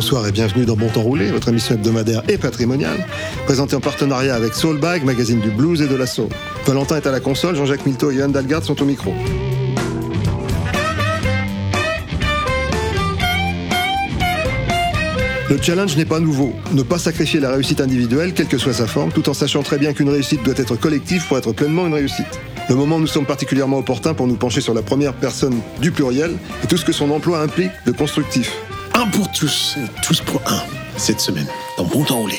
Bonsoir et bienvenue dans Bon Temps Roulé, votre émission hebdomadaire et patrimoniale, présentée en partenariat avec Soulbag, magazine du blues et de la soul. Valentin est à la console, Jean-Jacques Milteau et Johan Dalgarde sont au micro. Le challenge n'est pas nouveau. Ne pas sacrifier la réussite individuelle, quelle que soit sa forme, tout en sachant très bien qu'une réussite doit être collective pour être pleinement une réussite. Le moment nous sommes particulièrement opportun pour nous pencher sur la première personne du pluriel et tout ce que son emploi implique de constructif. Un pour tous tous pour un, cette semaine, dans Bon Temps Roulé.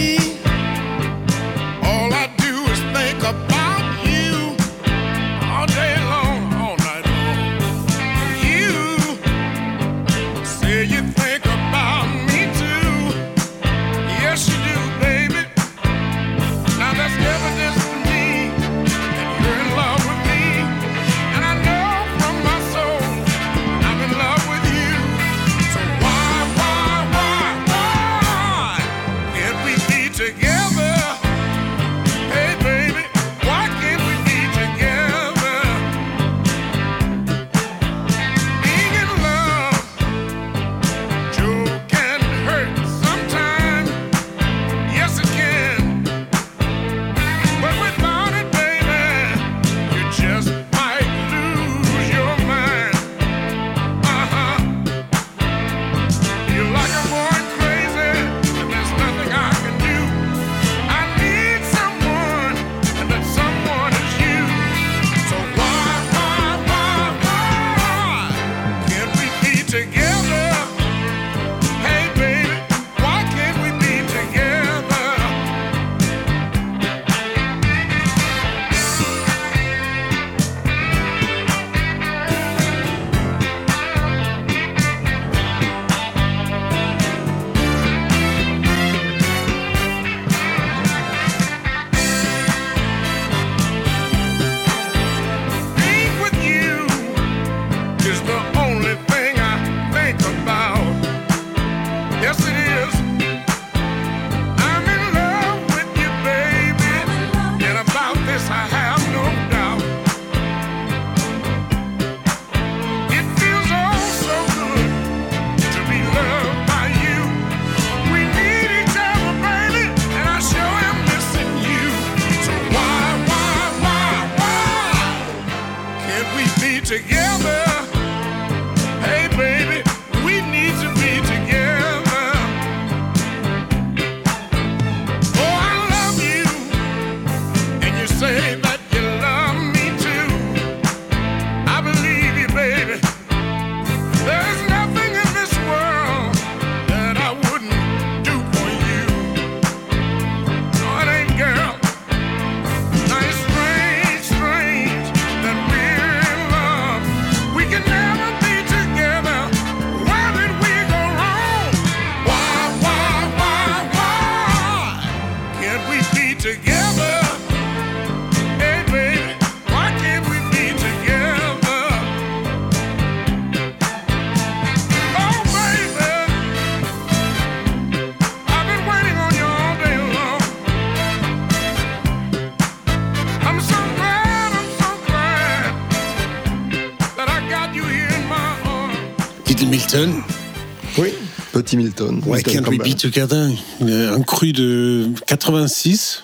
Milton. Why Can't We. Be Together? Euh, Un cru de 86.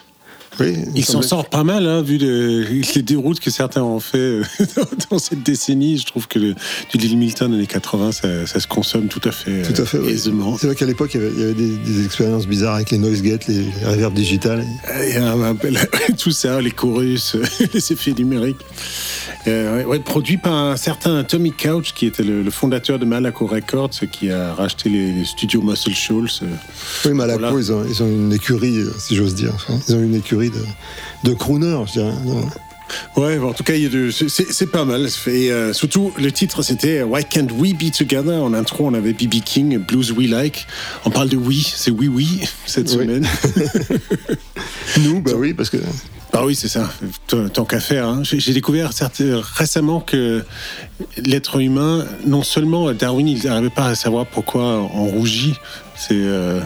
Oui, Il s'en sort pas mal, hein, vu le- les déroutes que certains ont fait euh, dans cette décennie. Je trouve que le, du Little Milton années 80, ça, ça se consomme tout à fait, Tout à fait, euh, oui. aisément. C'est vrai qu'à l'époque, il y avait, il y avait des, des expériences bizarres avec les noise gates, les, les reverbs digitales. Euh, tout ça, les chorus, les effets numériques. Euh, ouais, produit par un certain Tommy Couch, qui était le, le fondateur de Malaco Records, qui a racheté les, les studios Muscle Shoals. Oui, Malaco, Voilà. ils, ont, ils ont une écurie, si j'ose dire. Enfin, ils ont une écurie de, de crooners, je dirais. Non. Ouais, bon, en tout cas, c'est- pas mal. Et euh, surtout, le titre, c'était Why Can't We Be Together? En intro, on avait BB King, Blues We Like. On parle de oui, c'est oui, oui, cette Oui. semaine. Nous, bah oui, parce que Ah oui, c'est ça. Tant qu'à faire. hein. J'ai découvert récemment que l'être humain, non seulement Darwin, il n'arrivait pas à savoir pourquoi on rougit. C'est euh,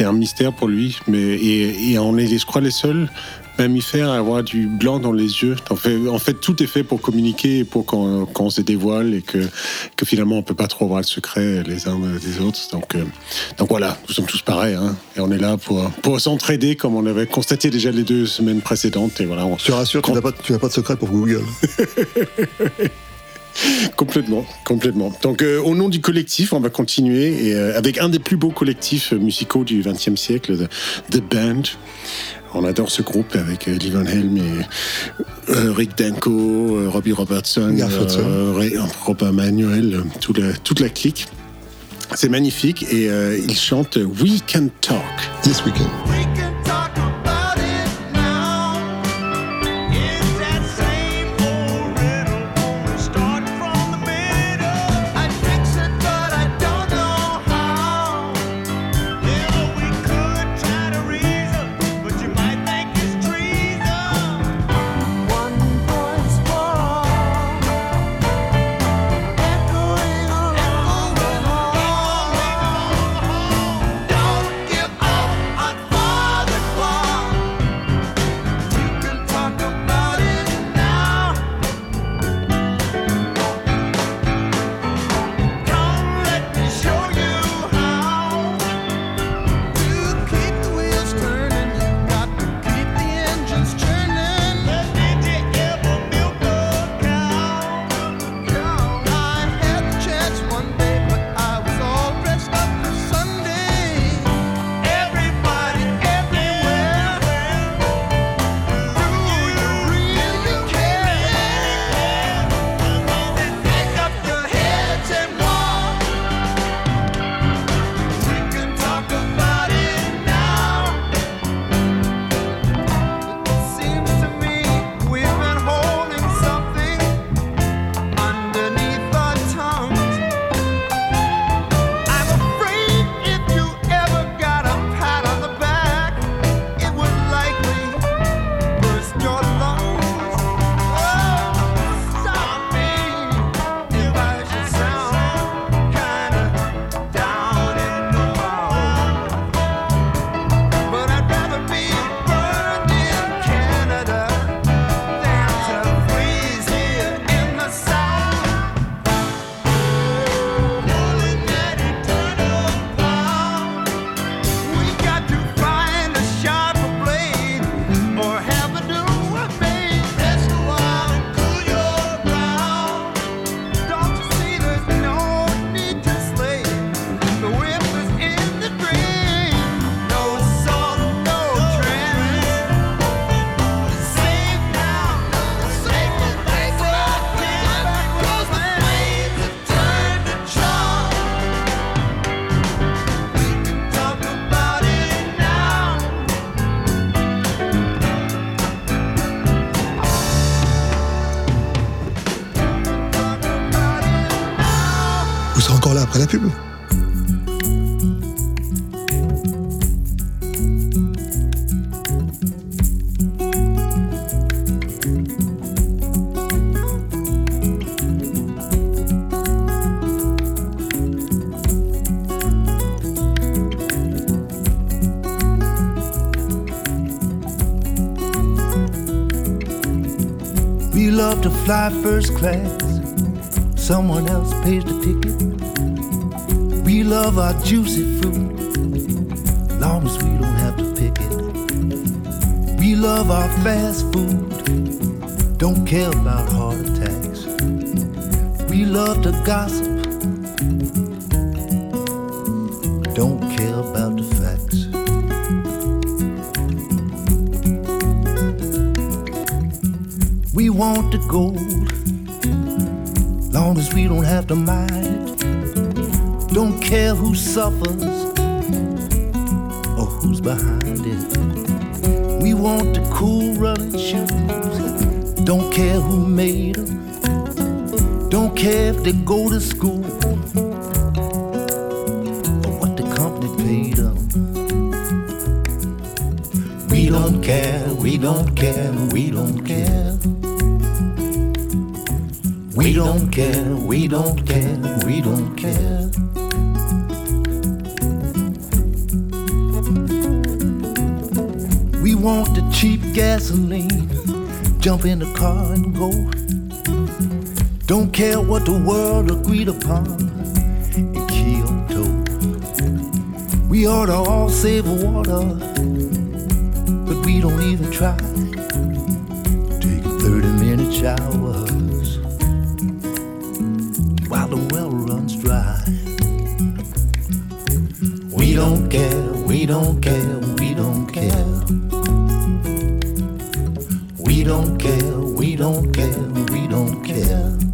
un mystère pour lui. Mais, et, et on est, je crois, les seuls mammifères à avoir du blanc dans les yeux. En fait, en fait tout est fait pour communiquer et pour qu'on qu'on se dévoile et que, que finalement on peut pas trop avoir le secret les uns des autres. Donc, euh, donc voilà, nous sommes tous pareils. hein. et on est là pour, pour s'entraider comme on avait constaté déjà les deux semaines précédentes. Et voilà, on- je te rassure, tu n'as pas, pas de secret pour Google. Complètement, complètement. Donc, euh, au nom du collectif, on va continuer et, euh, avec un des plus beaux collectifs musicaux du XXe siècle, The, The Band. on adore ce groupe avec euh, Lee Van Helm et euh, Rick Danko, euh, Robbie Robertson, euh, Ray- Robin Manuel, euh, toute la clique. C'est magnifique et euh, ils chantent We Can Talk. Yes Weekend. We can pub We love to fly first class. Someone else pays the ticket. We love our juicy fruit. Long as we don't have to pick it. We love our fast food. Don't care about heart attacks. We love to gossip. Don't care about the facts. We want the gold, long as we don't have to mind. Don't care who suffers or who's behind it. We want the cool running shoes, don't care who made them. Don't care if they go to school or what the company paid them. We don't care, we don't care, we don't care. We don't care, we don't care, we don't care. Gasoline, jump in the car and go. Don't care what the world agreed upon in Kyoto. We ought to all save water, but we don't even try. Take 30 minute showers while the well runs dry. We don't care, we don't care, we don't care. Don't care, we don't care, we don't care.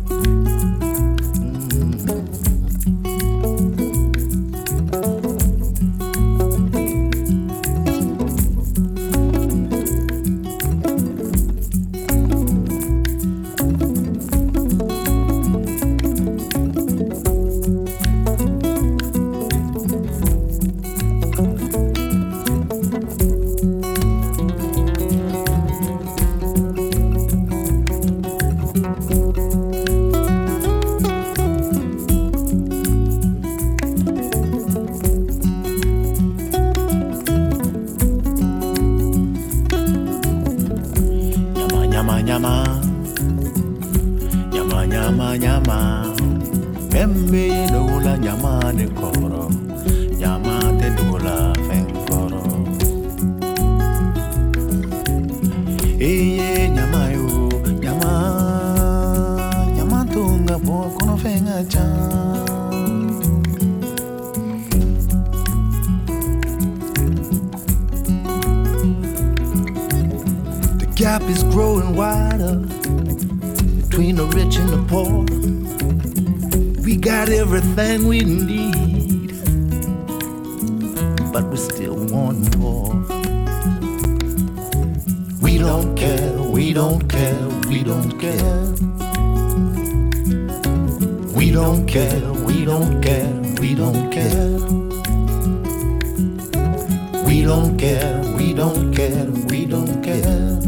Don't care, we don't care, we don't care.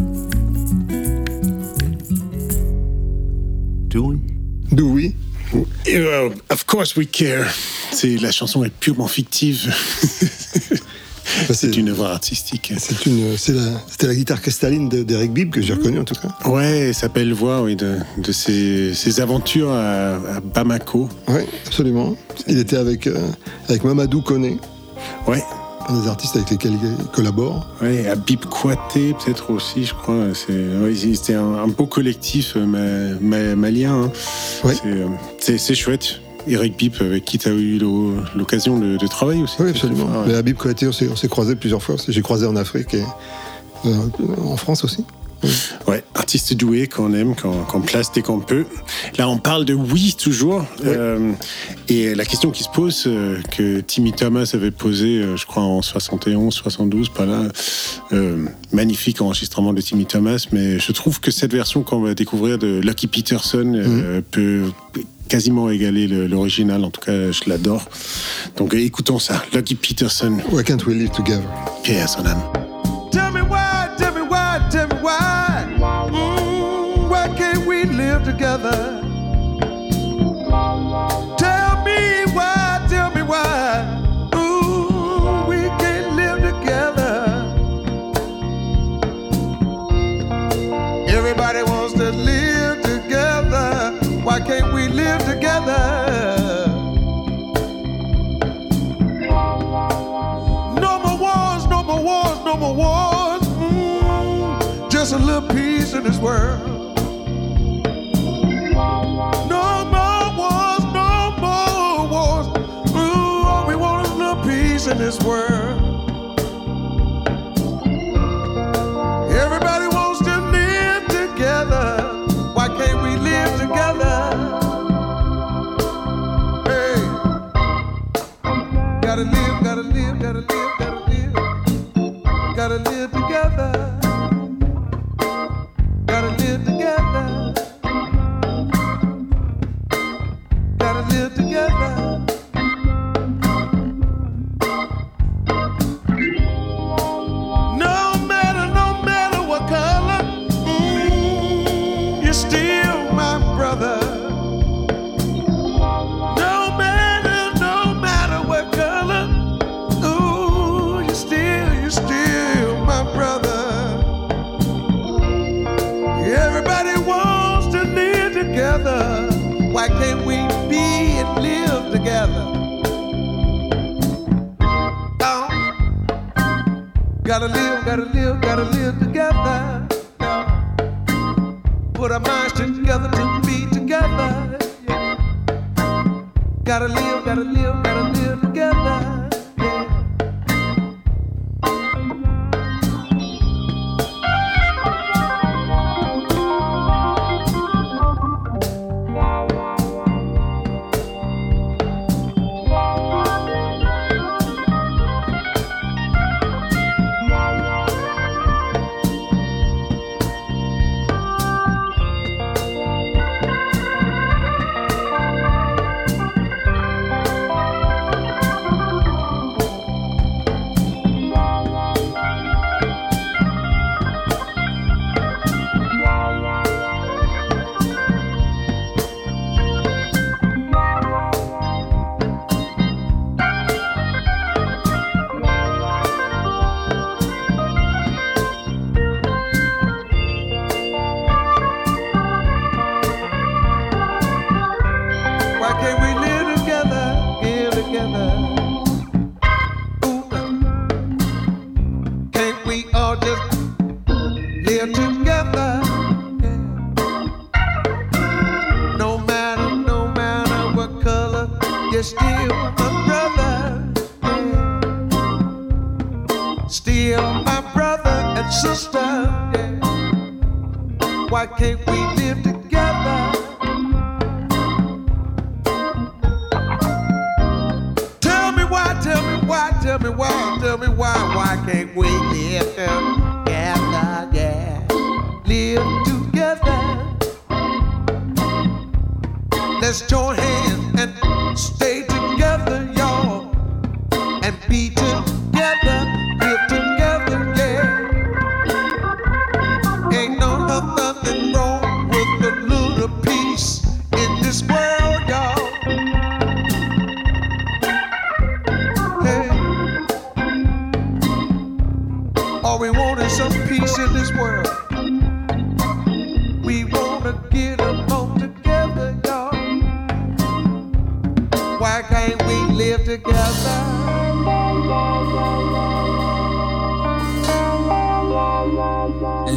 Do we? D'où oui. Et, euh, of course we care. C'est la chanson est purement fictive. C'est une œuvre artistique. C'est une, c'est la, c'était la guitare cristalline de- d'Eric Bibb que j'ai reconnue en tout cas. Ouais, sa belle voix, oui, de, de ses, ses aventures à, à Bamako. Oui, absolument. Il était avec, euh, avec Mamadou Koné, Ouais, un des artistes avec lesquels il collabore. ouais, Habib Kouaté peut-être aussi, je crois. Ouais, c'était un, un beau collectif euh, ma- ma- malien. hein. Ouais. C'est, euh, c'est, chouette. Eric Bip, avec qui tu as eu l'o- l'occasion de, de travailler aussi. Oui, absolument. Ouais. Mais Habib Kouaté, on s'est, on s'est croisés plusieurs fois. J'ai croisé en Afrique et euh, en France aussi. Ouais, artiste doué qu'on aime, qu'on place dès qu'on peut. Là, on parle de oui toujours. Euh, et la question qui se pose, euh, que Timmy Thomas avait posée, euh, je crois, en 71, 72, pas là. euh, magnifique enregistrement de Timmy Thomas, mais je trouve que cette version qu'on va découvrir de Lucky Peterson euh, peut quasiment égaler le- l'original. En tout cas, je l'adore. Donc, écoutons ça. Lucky Peterson, Why can't we live together? son âme. Tell me why, together? Tell me why, tell me why. Ooh, we can't live together. Everybody wants to live together. Why can't we live together? No more wars, no more wars, no more wars. Mm, just a little peace in this world. This world.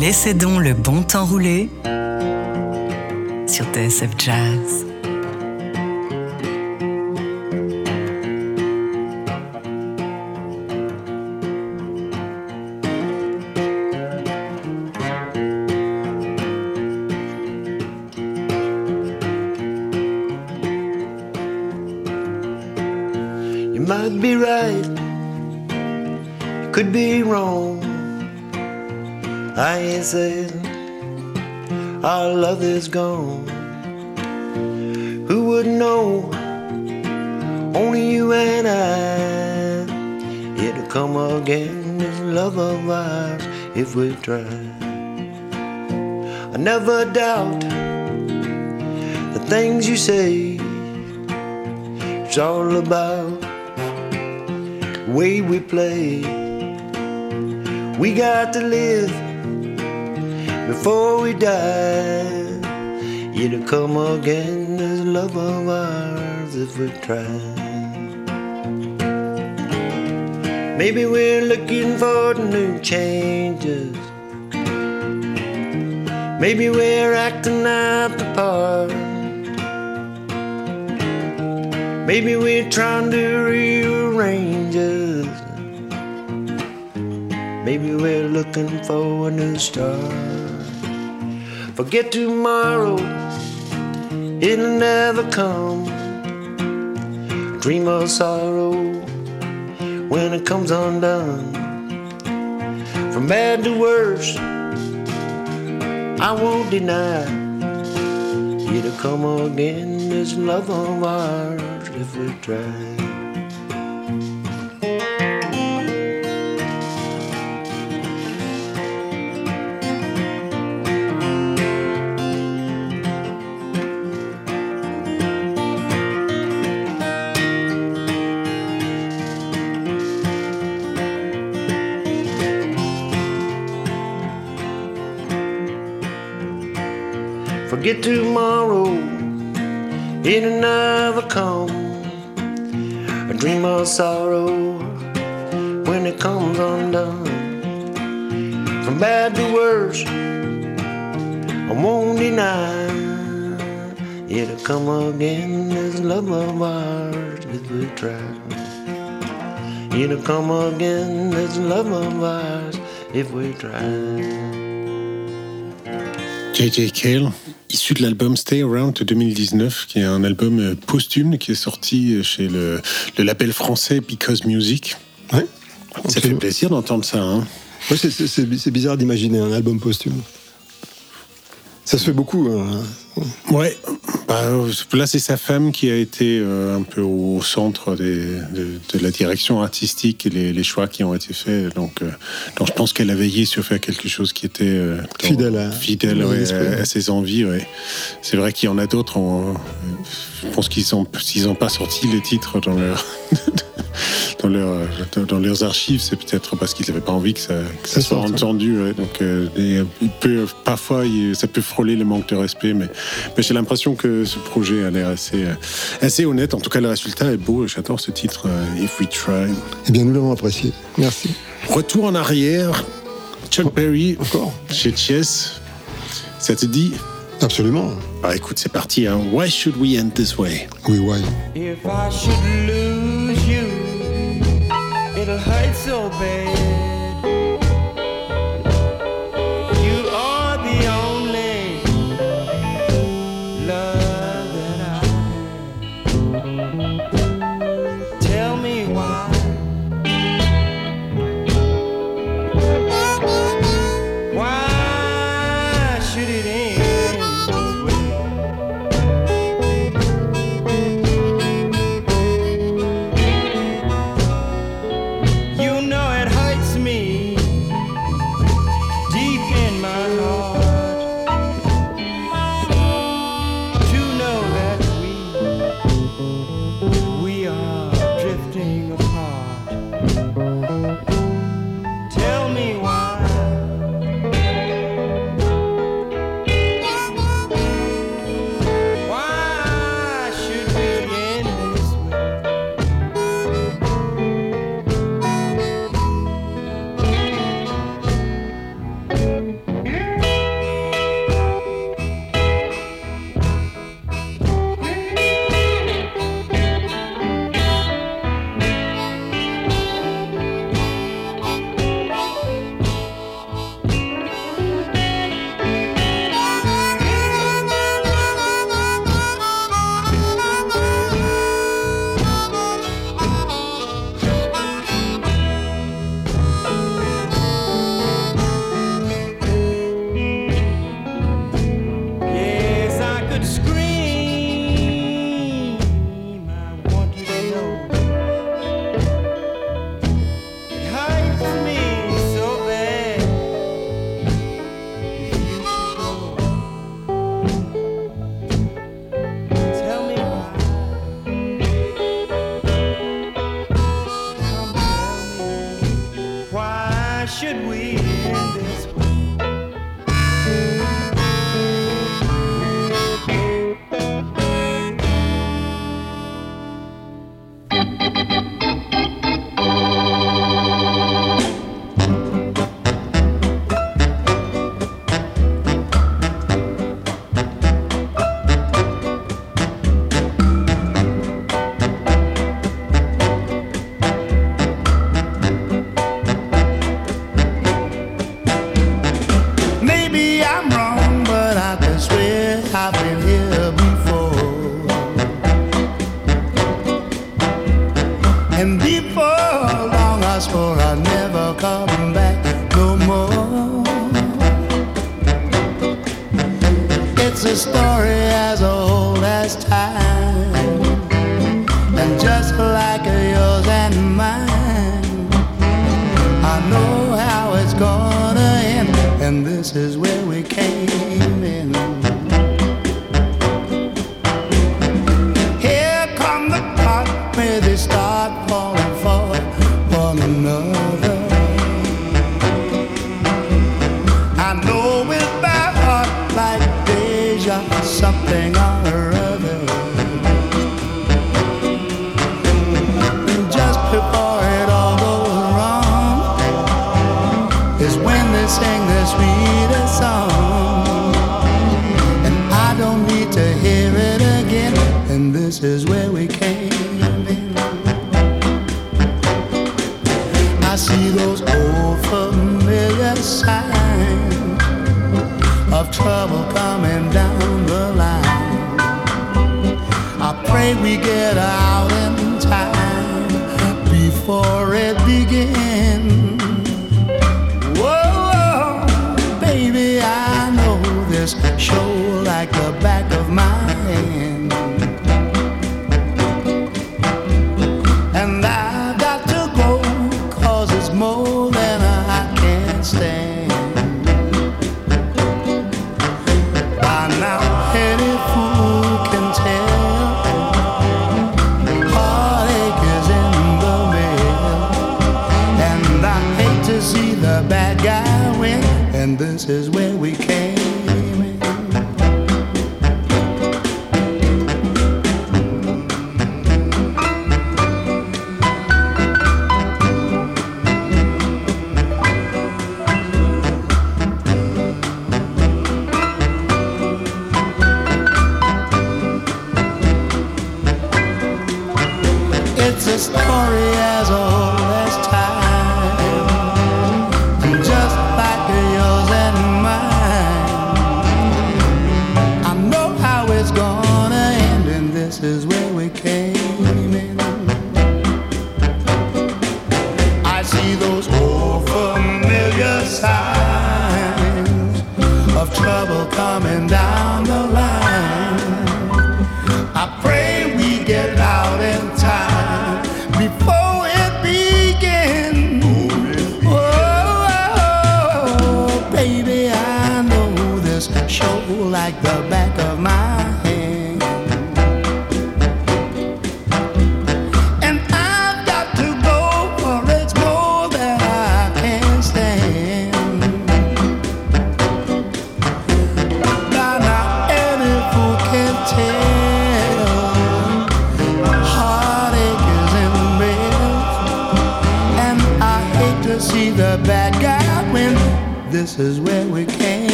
Laissez donc le bon temps rouler sur TSF Jazz. Saying our love is gone. Who would know? Only you and I. It'll come again, this love of ours, if we try. I never doubt the things you say. It's all about the way we play. We got to live before we die. It'll come again, as love of ours, if we try. Maybe we're looking for new changes. Maybe we're acting out the part. Maybe we're trying to rearrange us. Maybe we're looking for a new start. Forget tomorrow, it'll never come. Dream of sorrow when it comes undone. From bad to worse, I won't deny. It'll come again, this love of ours, if we try. Forget tomorrow, it'll never come. A dream of sorrow when it comes undone. From bad to worse, I won't deny. It'll come again, this love of ours, if we try. It'll come again, this love of ours, if we try. J.J. Cale, issu de l'album Stay Around de 2019, qui est un album euh, posthume qui est sorti chez le, le label français Because Music. Ouais. Ça fait plaisir d'entendre ça. Hein. Ouais, c'est bizarre d'imaginer un album posthume. Ça se fait beaucoup. hein. Ouais, bah, là c'est sa femme qui a été euh, un peu au centre des- de, de la direction artistique et les, les choix qui ont été faits. Donc, euh, donc je pense qu'elle a veillé sur faire quelque chose qui était euh, dans- Fidèle à- fidèle, ouais, à, ses envies. ouais. C'est vrai qu'il y en a d'autres. Je pense qu'ils n'ont pas sorti les titres dans leur dans, leur, dans, dans leurs archives, c'est peut-être parce qu'ils n'avaient pas envie que ça, que ça Ça soit entendu. ouais. Donc, euh, et, il peut, parfois, il- ça peut frôler le manque de respect, mais, mais j'ai l'impression que ce projet a l'air assez, euh, assez honnête. En tout cas, le résultat est beau. J'adore ce titre, euh, If We Try. Eh bien, nous l'avons apprécié. Merci. Retour en arrière Chuck Berry, Encore chez Chess. Ça te dit? Absolument. Ah, écoute, c'est parti. Hein. Why should we end this way? Oui, why? If I should lose So disobey.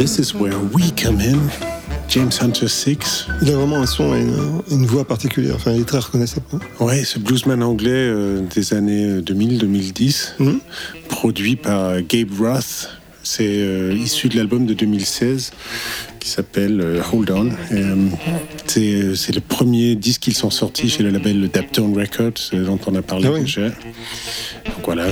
This is where we come in. James Hunter 6. Il a vraiment un son et une, une voix particulière. Enfin, il est très reconnaissable. hein. Ouais, ce bluesman anglais euh, des années 2000-2010, Mhm. produit par Gabe Roth. C'est euh, issu de l'album de 2016 qui s'appelle euh, Hold On. Euh, c'est, euh, le premier disque qu'ils sont sortis chez le label Daptone Records, euh, dont on a parlé Ah déjà. Voilà,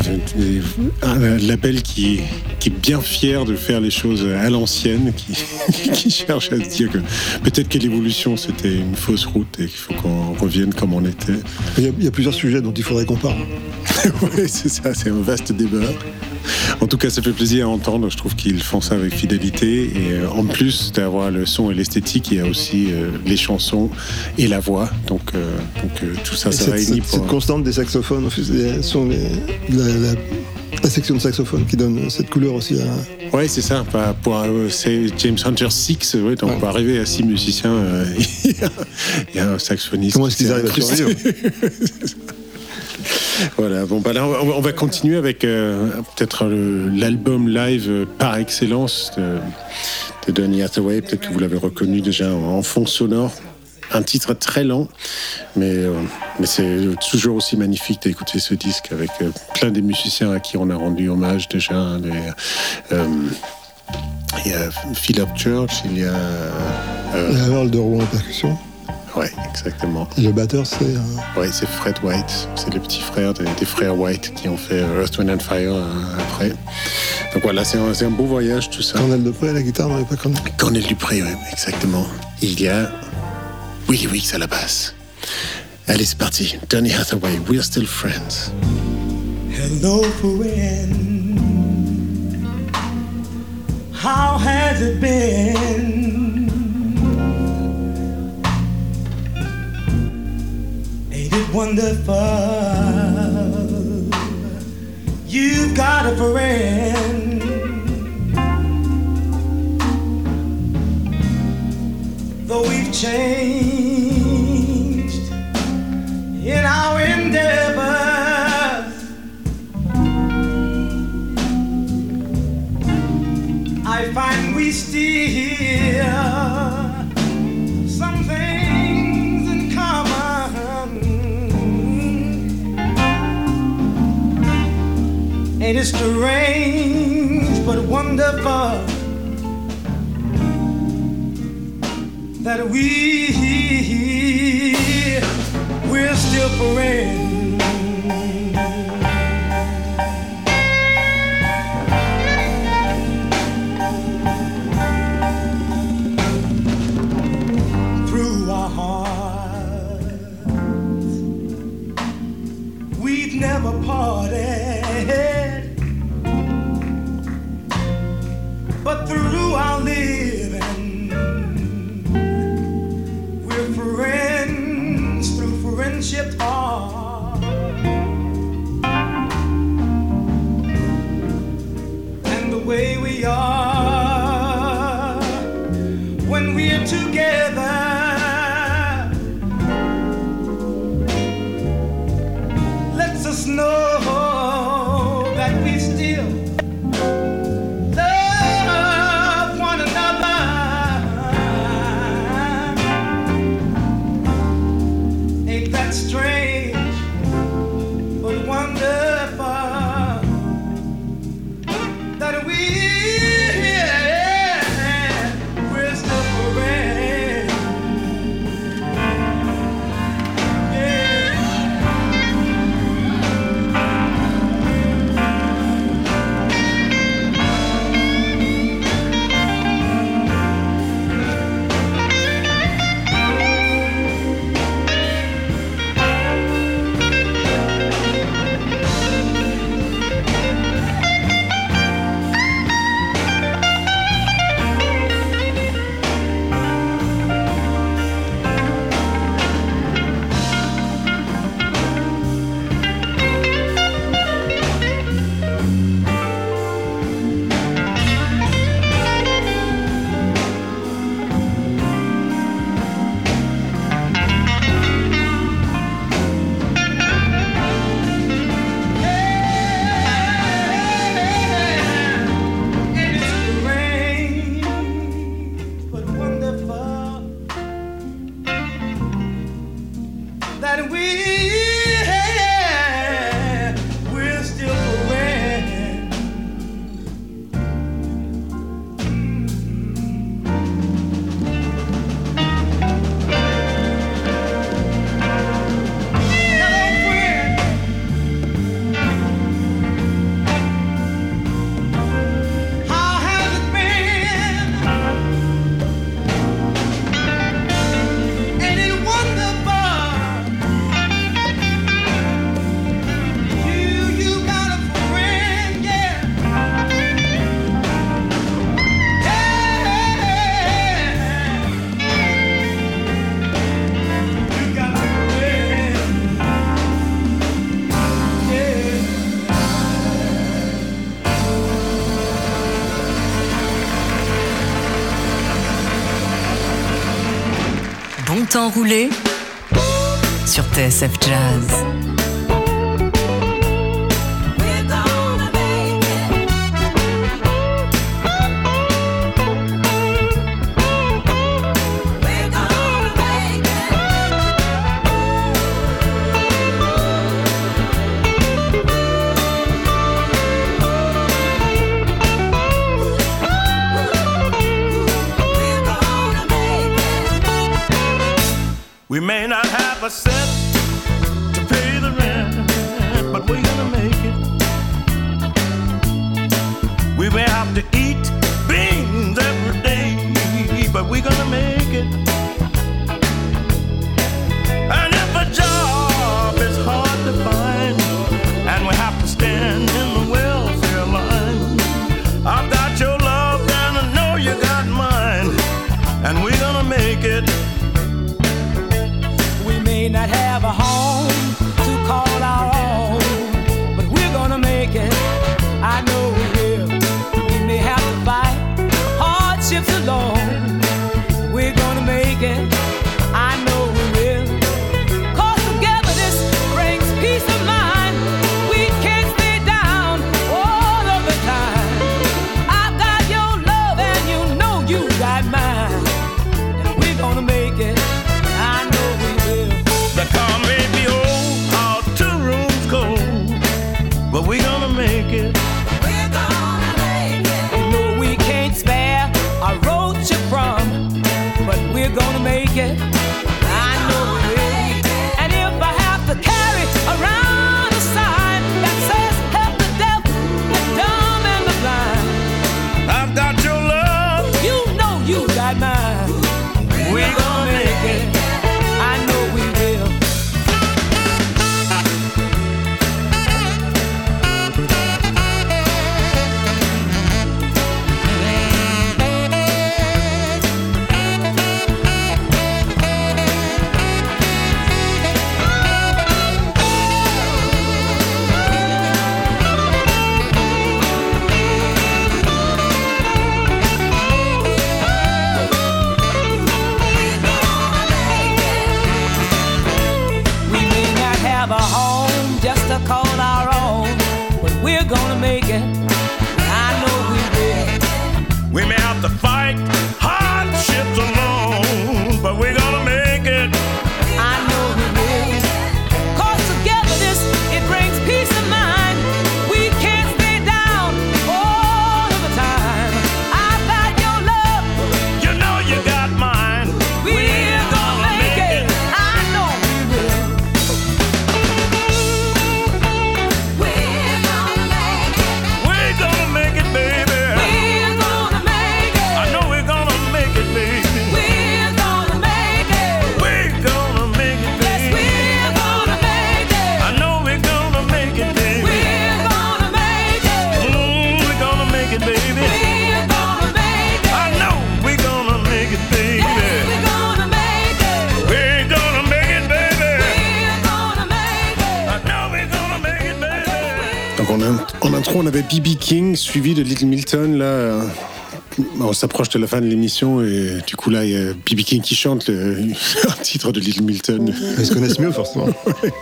un label qui, qui est bien fier de faire les choses à l'ancienne, qui, qui cherche à se dire que peut-être que l'évolution c'était une fausse route et qu'il faut qu'on revienne comme on était. Il y, a, il y a plusieurs sujets dont il faudrait qu'on parle. oui, c'est ça, c'est un vaste débat. En tout cas, ça fait plaisir à entendre. Je trouve qu'ils font ça avec fidélité. Et euh, en plus d'avoir le son et l'esthétique, il y a aussi euh, les chansons et la voix. Donc, euh, donc tout ça, Et ça cette, réunit cette- pour. cette constante des saxophones en fait, sont les- la, la- la section de saxophone qui donne cette couleur aussi à. Ouais, c'est ça. Bah, pour, c'est James Hunter 6. Ouais, donc, Ouais. pour arriver à six musiciens, euh, il y a- il y, a un saxophoniste. Comment est-ce qu'ils qui arrivent à survivre Voilà, bah on va, on va continuer avec euh, peut-être l'album live euh, par excellence de, Donny Hathaway. Peut-être que vous l'avez reconnu déjà en, fond sonore. Un titre très lent, mais, euh, mais c'est toujours aussi magnifique d'écouter ce disque avec plein des musiciens à qui on a rendu hommage déjà. il y a Philip Church, il y a. de Rouen en percussion. Ouais, exactement. Et le batteur, c'est. euh, Ouais, c'est Fred White. C'est le petit frère des, des frères White qui ont fait Earth, Wind and Fire euh, après. Donc voilà, c'est un, beau voyage tout ça. Cornel Depré à la guitare, a pas Cornel. Cornel Dupré, ouais, exactement. Il y a Willie Weeks à la basse. Allez, c'est parti. Donny Hathaway, We're Still Friends. Hello, friend. How has it been? It wonderful? You've got a friend. Though we've changed It strange but wonderful that we we're still friends? When we're together. sur TSF Jazz. On s'approche de la fin de l'émission et du coup là, il y a B.B. King qui chante le, un titre de Little Milton. Ils se connaissent mieux forcément. ouais.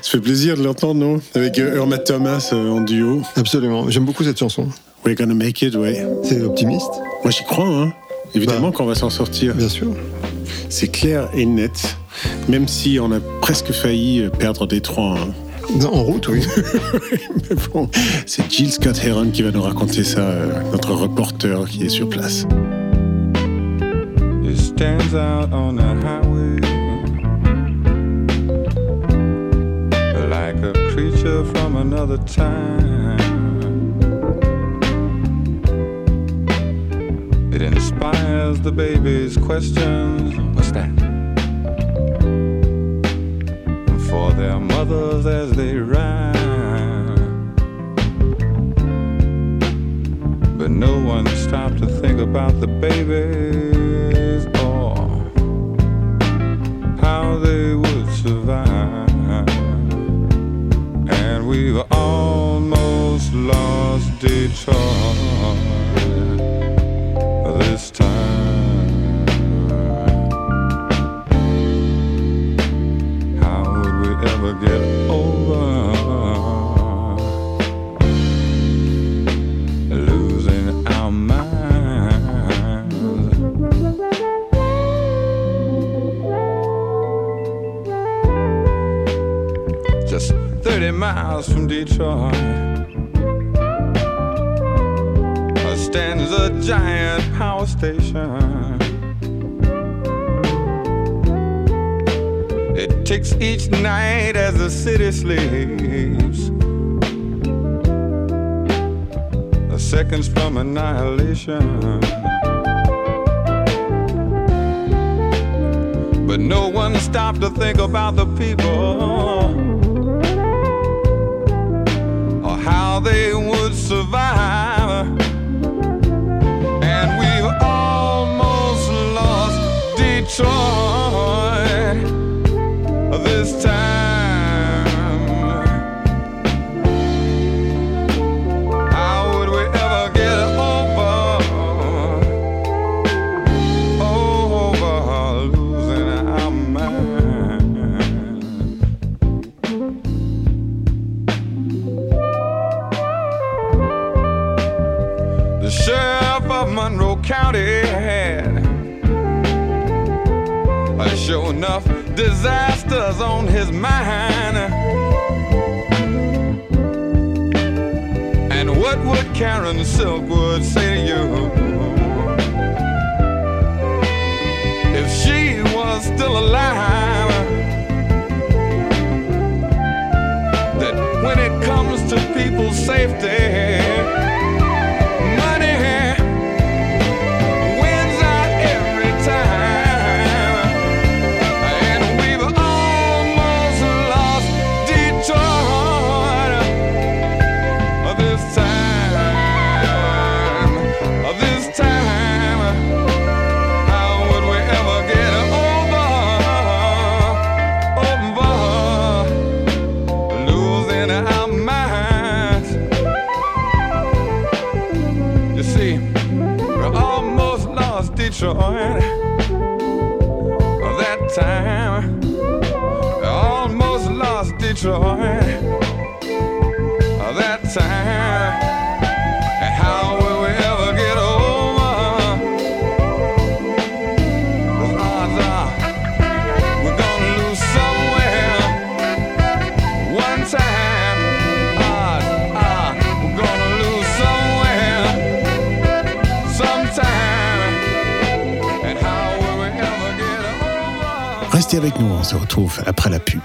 Ça fait plaisir de l'entendre, non? Avec euh, Irma Thomas euh, en duo. Absolument, j'aime beaucoup cette chanson. We're gonna make it, ouais. C'est optimiste? Moi j'y crois, hein. Évidemment bah. qu'on va s'en sortir. Bien sûr. C'est clair et net, même si on a presque failli euh, perdre des trois. Hein. Non, en route, oui. Mais bon, c'est Jill Scott Heron qui va nous raconter ça, euh, notre reporter qui est sur place. It stands out on the highway like a creature from another time. It inspires the baby's questions. What's that? their mothers as they ran. But no one stopped to think about the babies or how they would survive. And we've almost lost Detroit. Miles from Detroit stands a giant power station. It ticks each night as the city sleeps. The seconds from annihilation. But no one stopped to think about the people they would survive. And we've almost lost Detroit this time. Enough disasters on his mind. And what would Karen Silkwood say to you if she was still alive? That when it comes to people's safety, Detroit that time. Almost lost Detroit that time. Restez avec nous, on se retrouve après la pub.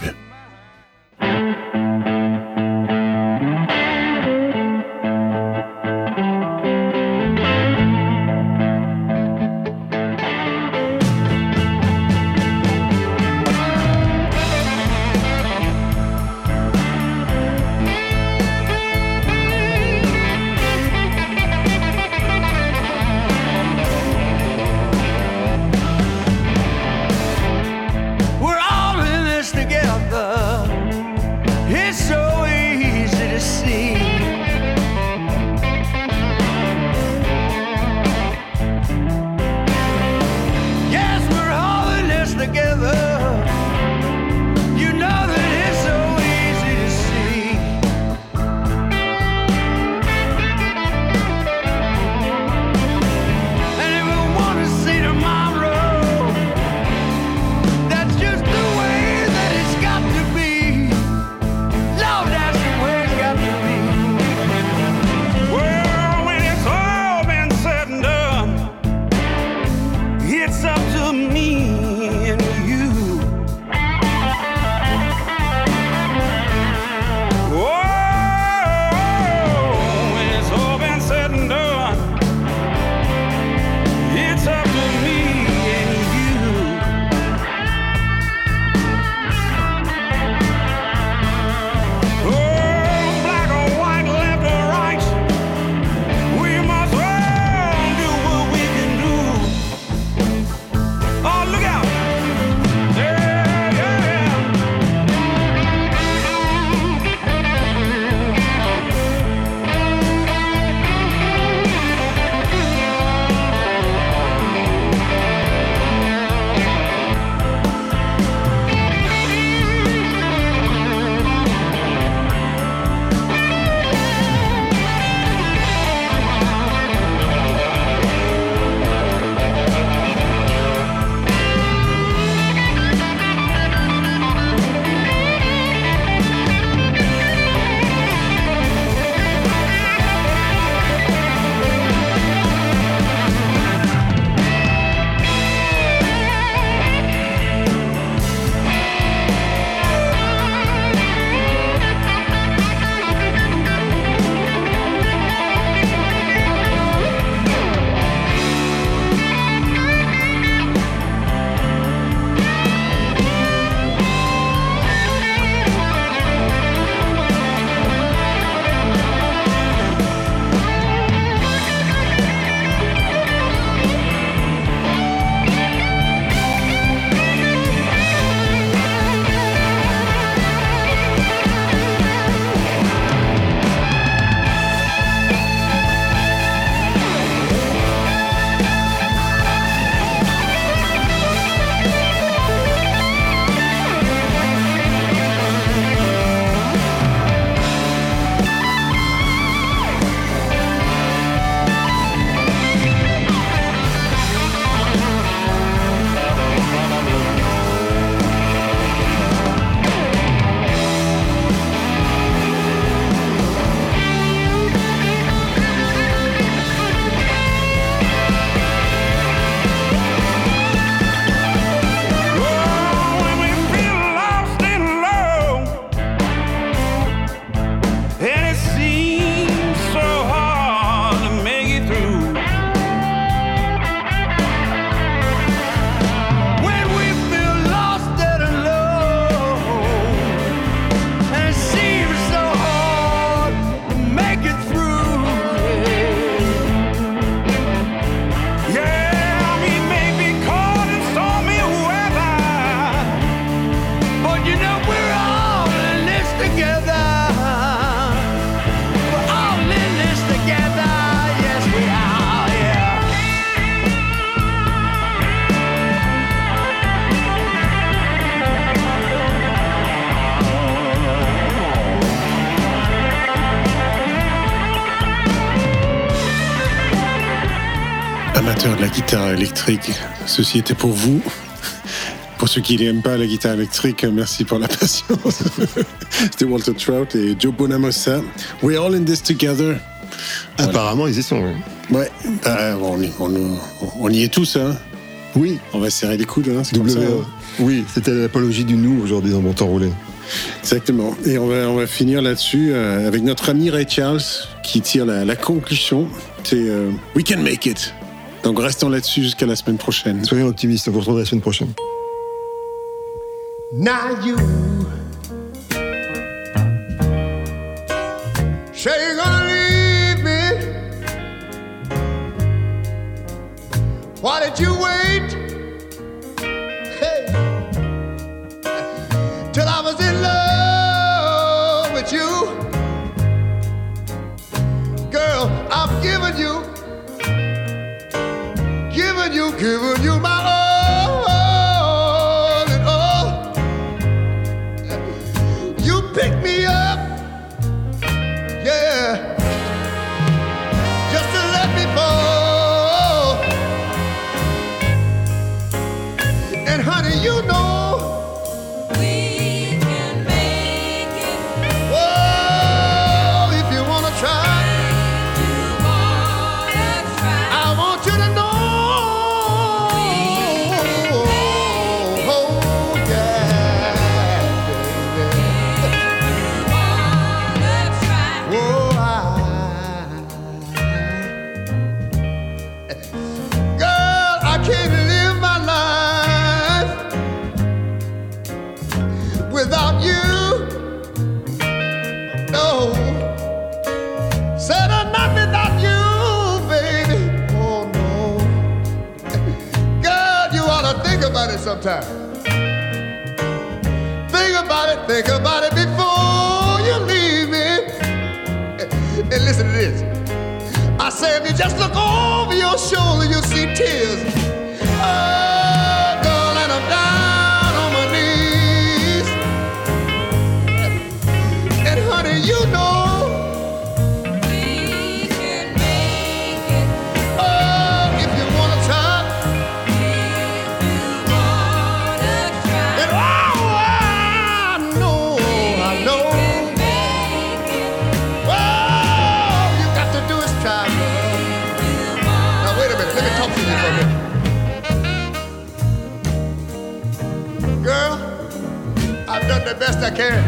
Électrique, ceci était pour vous. Pour ceux qui n'aiment pas la guitare électrique, merci pour la patience. C'était Walter Trout et Joe Bonamossa. We're all in this together. Apparemment, ils y sont. oui. Ouais, bah, on, y, on- on y est tous, hein. Oui. On va serrer les coudes, hein. c'est comme ça, W. hein. Oui, c'était l'apologie du nous aujourd'hui dans Bon Temps Roulé. Exactement. Et on va, on va finir là-dessus euh, avec notre ami Ray Charles qui tire la, la conclusion. C'est euh, We can make it. Donc restons là-dessus jusqu'à la semaine prochaine. Soyons optimistes, on vous retrouve la semaine prochaine. Now you say you're gonna leave me. Why did you wait? Sometime. Think about it, think about it before you leave me. And listen to this. I say if you just look over your shoulder, you'll see tears. The best I can.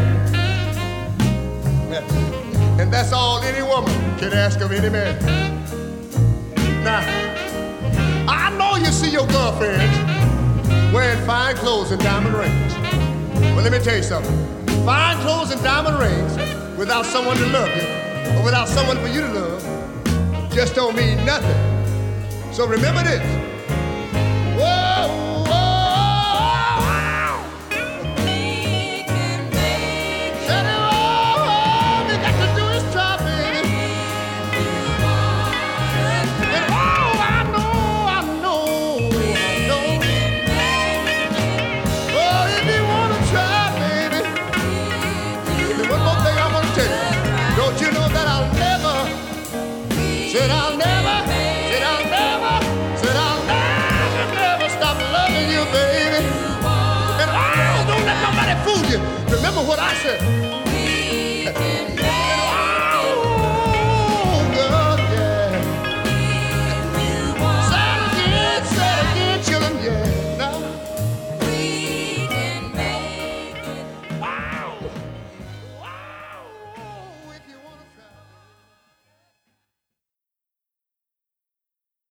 And that's all any woman can ask of any man. Now, I know you see your girlfriends wearing fine clothes and diamond rings. But let me tell you something. Fine clothes and diamond rings without someone to love you, or without someone for you to love, just don't mean nothing. So remember this.